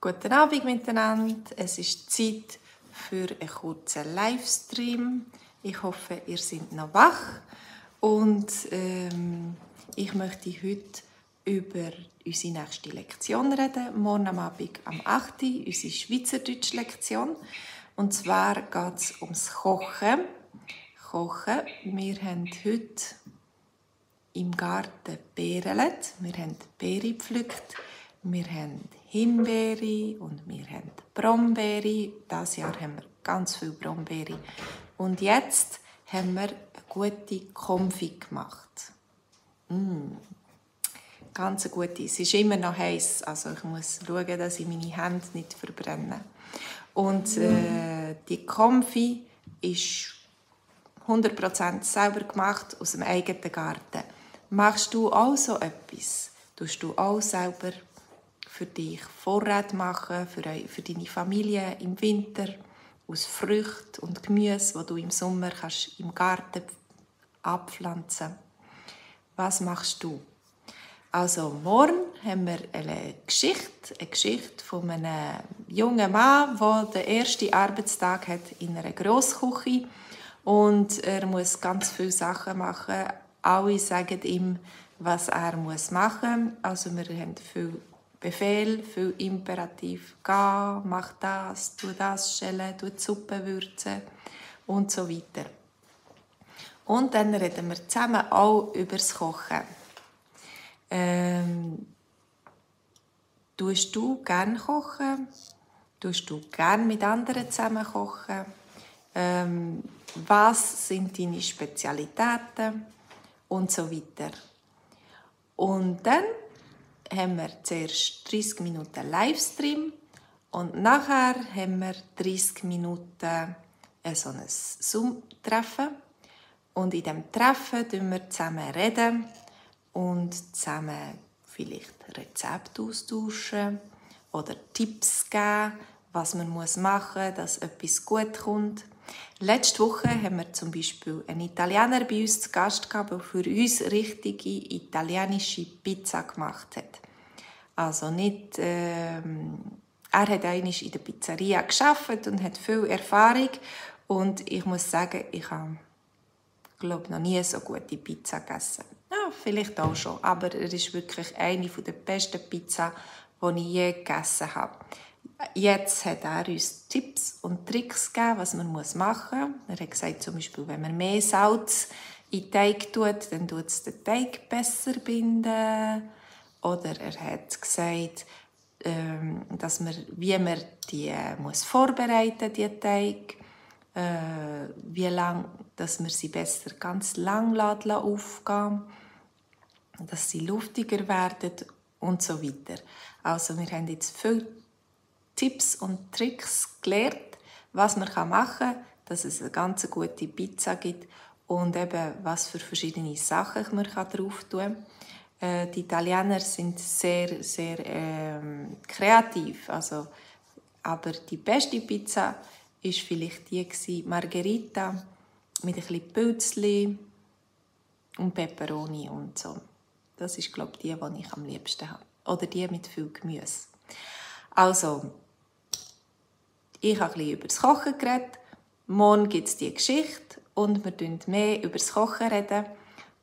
Guten Abend miteinander. Es ist Zeit für einen kurzen Livestream. Ich hoffe, ihr seid noch wach. Und ähm, ich möchte heute über unsere nächste Lektion reden. Morgen am Abend am 8. Uhr, unsere Schweizerdeutsch-Lektion. Und zwar geht es ums Kochen. Kochen. Wir haben heute im Garten Beeren. Wir haben Beeren gepflückt. Wir haben Himbeere und wir haben Brombeere. Dieses Jahr haben wir ganz viel Brombeere. Und jetzt haben wir eine gute Konfi gemacht. Mm. Ganz eine gute. Es ist immer noch heiß, also ich muss schauen, dass ich meine Hände nicht verbrenne. Und äh, die Konfi ist 100% selber gemacht aus dem eigenen Garten. Machst du auch so etwas? Tust du auch selber für dich Vorrat machen, für, für deine Familie im Winter, aus Früchten und Gemüse, wo du im Sommer kannst im Garten abpflanzen Was machst du? Also morgen haben wir eine Geschichte, eine Geschichte von einem jungen Mann, der den ersten Arbeitstag hat in einer Grossküche und er muss ganz viele Sachen machen. Alle sagen ihm, was er muss machen muss. Also wir haben viel Befehl, viel Imperativ. Geh, mach das, tu das stellen, tu die Suppe würzen und so weiter. Und dann reden wir zusammen auch über das Kochen. Ähm, tust du gerne kochen? Tust du gerne mit anderen zusammen kochen? Ähm, was sind deine Spezialitäten? Und so weiter. Und dann haben wir zuerst 30 Minuten Livestream und nachher haben wir 30 Minuten so ein Zoom-Treffen. Und in diesem Treffen reden wir zusammen reden und zusammen vielleicht Rezepte austauschen oder Tipps geben, was man machen muss, dass etwas gut kommt. Letzte Woche haben wir zum Beispiel einen Italiener bei uns zu Gast gehabt, der für uns richtige italienische Pizza gemacht hat. Also nicht, ähm, er hat eigentlich in der Pizzeria geschafft und hat viel Erfahrung und ich muss sagen, ich habe glaube noch nie so gute Pizza gegessen. Ja, vielleicht auch schon, aber er ist wirklich eine der besten Pizza, die ich je gegessen habe. Jetzt hat er uns Tipps und Tricks gegeben, was man machen muss. Er hat gesagt, zum Beispiel, wenn man mehr Salz in den Teig tut, dann tut es den Teig besser binden. Oder er hat gesagt, ähm, dass man, wie man die äh, muss vorbereiten die Teig, äh, wie lang, dass man sie besser ganz lang aufgehen dass sie luftiger werden und so weiter. Also wir haben jetzt viele Tipps und Tricks gelernt, was man machen kann, dass es eine ganz gute Pizza gibt und eben was für verschiedene Sachen man drauf tun kann. Äh, die Italiener sind sehr, sehr ähm, kreativ. Also, aber die beste Pizza ist vielleicht die gewesen, Margherita mit ein bisschen Pilzli und Peperoni und so. Das ist glaube ich die, die ich am liebsten habe. Oder die mit viel Gemüse. Also, ich habe ein über das Kochen geredet. Morgen gibt es die Geschichte und wir reden mehr über das Kochen reden.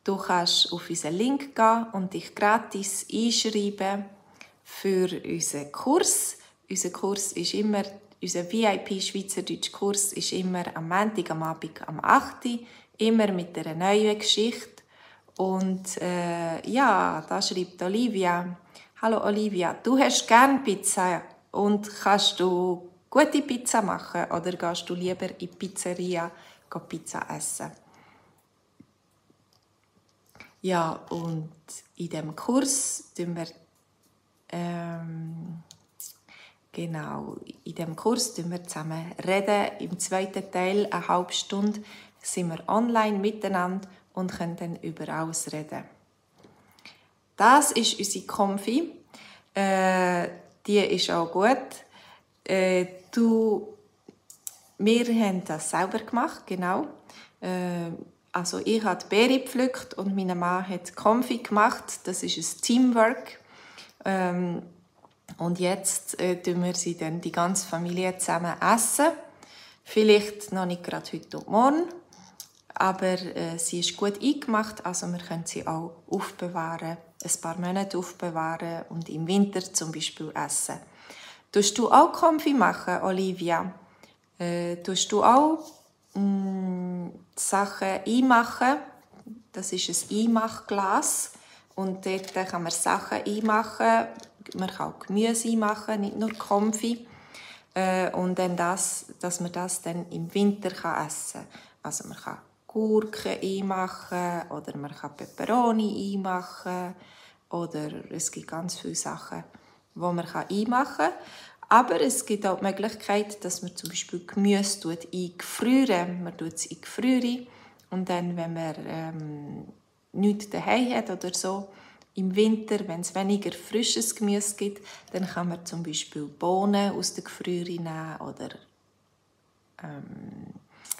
Du kannst auf unseren Link gehen und dich gratis einschreiben für unseren Kurs. Unser Kurs ist immer, unser VIP Schweizerdeutsch Kurs ist immer am Montag, am Abend, am 8. Uhr, immer mit einer neuen Geschichte. Und äh, ja, da schreibt Olivia. Hallo Olivia, du hast gern Pizza und kannst du gute Pizza machen oder gehst du lieber in die Pizzeria Pizza essen? Ja, und in dem Kurs tun wir ähm, genau in dem Kurs tun wir zusammen reden. Im zweiten Teil eine halbe Stunde sind wir online miteinander und können dann über alles reden. Das ist unsere Konfi. Äh, die ist auch gut. Äh, du, wir haben das selber gemacht, genau. Äh, also ich habe die Beere gepflückt und mein Mann hat Konfi gemacht. Das ist ein Teamwork. Ähm, Und jetzt äh, tun wir sie dann die ganze Familie zusammen essen. Vielleicht noch nicht gerade heute und morgen, aber äh, sie ist gut eingemacht, also wir können sie auch aufbewahren, ein paar Monate aufbewahren und im Winter zum Beispiel essen. Tust du auch Konfi machen, Olivia? Äh, tust du auch mh, mm, Sachen einmachen? Das ist ein Einmachglas und dort kann man Sachen einmachen. Man kann auch Gemüse einmachen, nicht nur Konfi. Äh, und dann das, dass man das dann im Winter kann essen kann. Also man kann Gurken einmachen oder man kann Peperoni einmachen oder es gibt ganz viele Sachen, die man einmachen kann. Aber es gibt auch die Möglichkeit, dass man zum Beispiel Gemüse eingefrieren Man tut es eingefrieren und dann, wenn man ähm, nichts daheim hat oder so, im Winter, wenn es weniger frisches Gemüse gibt, dann kann man zum Beispiel Bohnen aus der Gefriere nehmen oder ähm,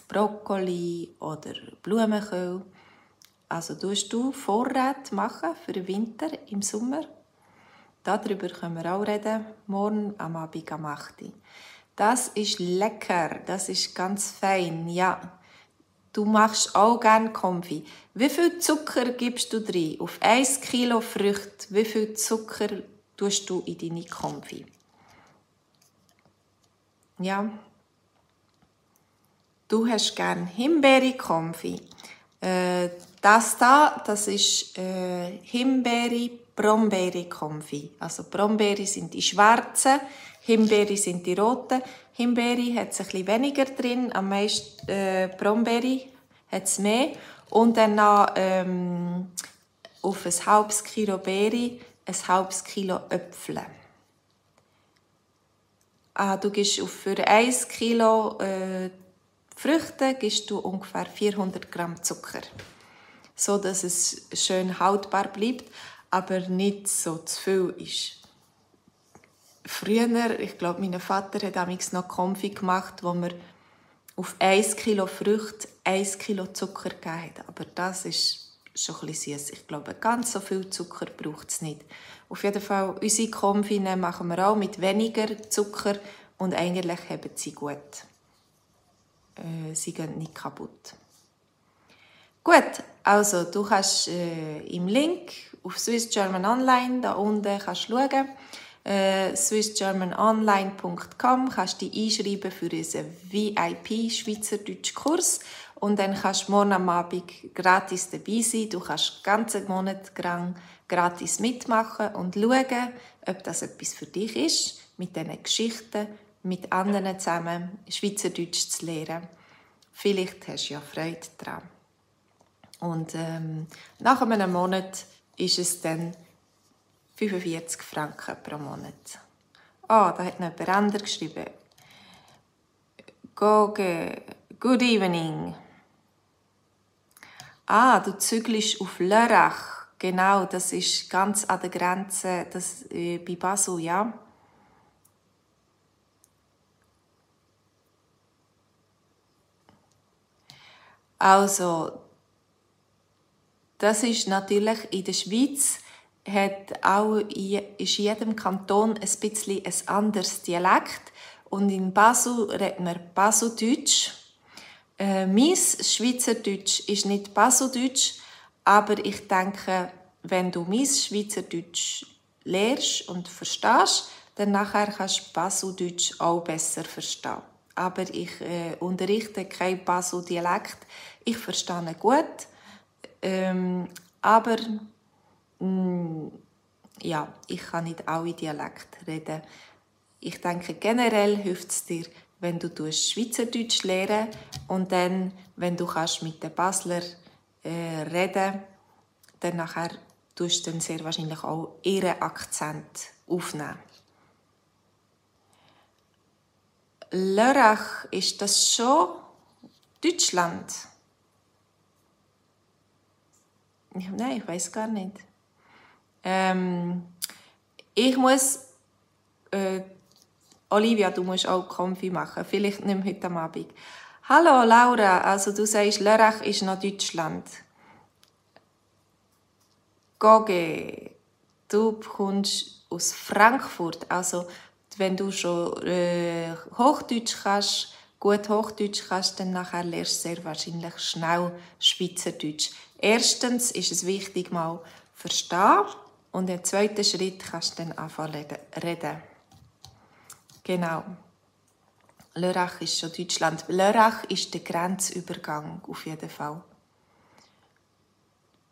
Brokkoli oder Blumenkohl. Also tust du Vorräte machen für den Winter im Sommer. Darüber können wir auch reden, morgen am Abend am 8. Das ist lecker, das ist ganz fein, ja. Du machst auch gerne Konfi. Wie viel Zucker gibst du drin? Auf 1 Kilo Früchte, wie viel Zucker tust du in deine Konfi? Ja, Du hast gern Himbeere-Konfi. Äh, das da, das ist äh, Himbeere Brombeere Konfi. Also Brombeere sind die schwarzen, Himbeere sind die roten. Himbeere hat es ein bisschen weniger drin, am meisten äh, Brombeere hat es mehr. Und dann noch ähm, auf ein halbes Kilo Beere ein halbes Kilo Äpfel. Ah, du gibst für 1 Kilo äh, Früchte gibst du ungefähr 400 Gramm Zucker, so dass es schön haltbar bleibt, aber nicht so zu viel ist. Früher, ich glaube, mein Vater hat damals noch Konfi gemacht, wo man auf 1 Kilo Früchte 1 Kilo Zucker gegeben hat. Aber das ist schon ein bisschen süß. Ich glaube, ganz so viel Zucker braucht es nicht. Auf jeden Fall, unsere Konfi machen wir auch mit weniger Zucker und eigentlich haben sie gut äh, sie gehen nicht kaputt. Gut, also du kannst äh, im Link auf Swiss German Online da unten kannst schauen. Äh, swissgermanonline.com kannst du dich einschreiben für unseren VIP Schweizerdeutsch Kurs und dann kannst du morgen am Abend gratis dabei sein. Du kannst den ganzen Monat lang gratis mitmachen und schauen, ob das etwas für dich ist, mit diesen Geschichten mit anderen zusammen Schweizerdeutsch zu lernen. Vielleicht hast du ja Freude daran. Und ähm, nach einem Monat ist es dann 45 Franken pro Monat. Ah, oh, da hat noch jemand anderes geschrieben. Goge, good evening. Ah, du zügelst auf Lörrach. Genau, das ist ganz an der Grenze das, äh, bei Basel, ja. Also, das ist natürlich in der Schweiz hat auch ist jedem Kanton ein bisschen ein anderes Dialekt und in Basel redet man Baseldeutsch. Äh, mein Schweizerdeutsch ist nicht Baseldeutsch, aber ich denke, wenn du mein Schweizerdeutsch lernst und verstehst, dann nachher kannst du Baseldeutsch auch besser verstehen aber ich äh, unterrichte kein Basel-Dialekt. Ich verstehe ihn gut, ähm, aber mh, mm, ja, ich kann nicht alle Dialekte reden. Ich denke, generell hilft es dir, wenn du Schweizerdeutsch lernen und dann, wenn du kannst mit den Basler äh, reden dann nachher tust du dann sehr wahrscheinlich auch ihren Akzent aufnehmen. Lörrach, ist das schon Deutschland? Nein, ich weiß gar nicht. Ähm, ich muss. Äh, Olivia, du musst auch Konfi machen. Vielleicht nimm heute am Abend. Hallo Laura, also du sagst, Lörrach ist noch Deutschland. Goge, du kommst aus Frankfurt. Also wenn du schon äh, Hochdeutsch kannst, gut Hochdeutsch kannst, dann nachher lernst du sehr wahrscheinlich schnell Schweizerdeutsch. Erstens ist es wichtig, mal verstehen und im zweiten Schritt kannst du dann anfangen reden. Genau. Lörrach ist schon Deutschland. Lörrach ist der Grenzübergang auf jeden Fall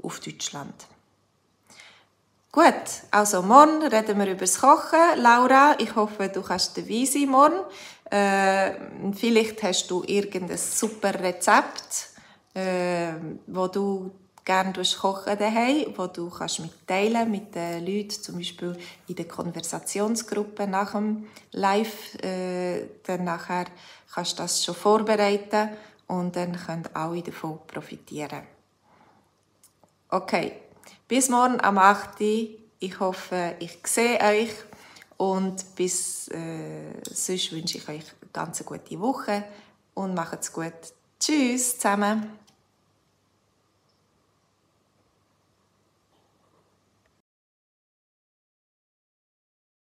auf Deutschland. Gut, also morgen reden wir über das Kochen. Laura, ich hoffe, du kannst dabei sein morgen. Äh, vielleicht hast du irgendein super Rezept, äh, wo du gerne kochen daheim, wo du kannst mitteilen mit den Leuten, zum Beispiel in der Konversationsgruppe nach dem Live. Äh, dann nachher kannst du das schon vorbereiten und dann können alle davon profitieren. Okay, bis morgen am 8. Ich hoffe, ich sehe euch und bis äh, sonst wünsche ich euch eine ganz gute Woche und macht's gut. Tschüss zusammen.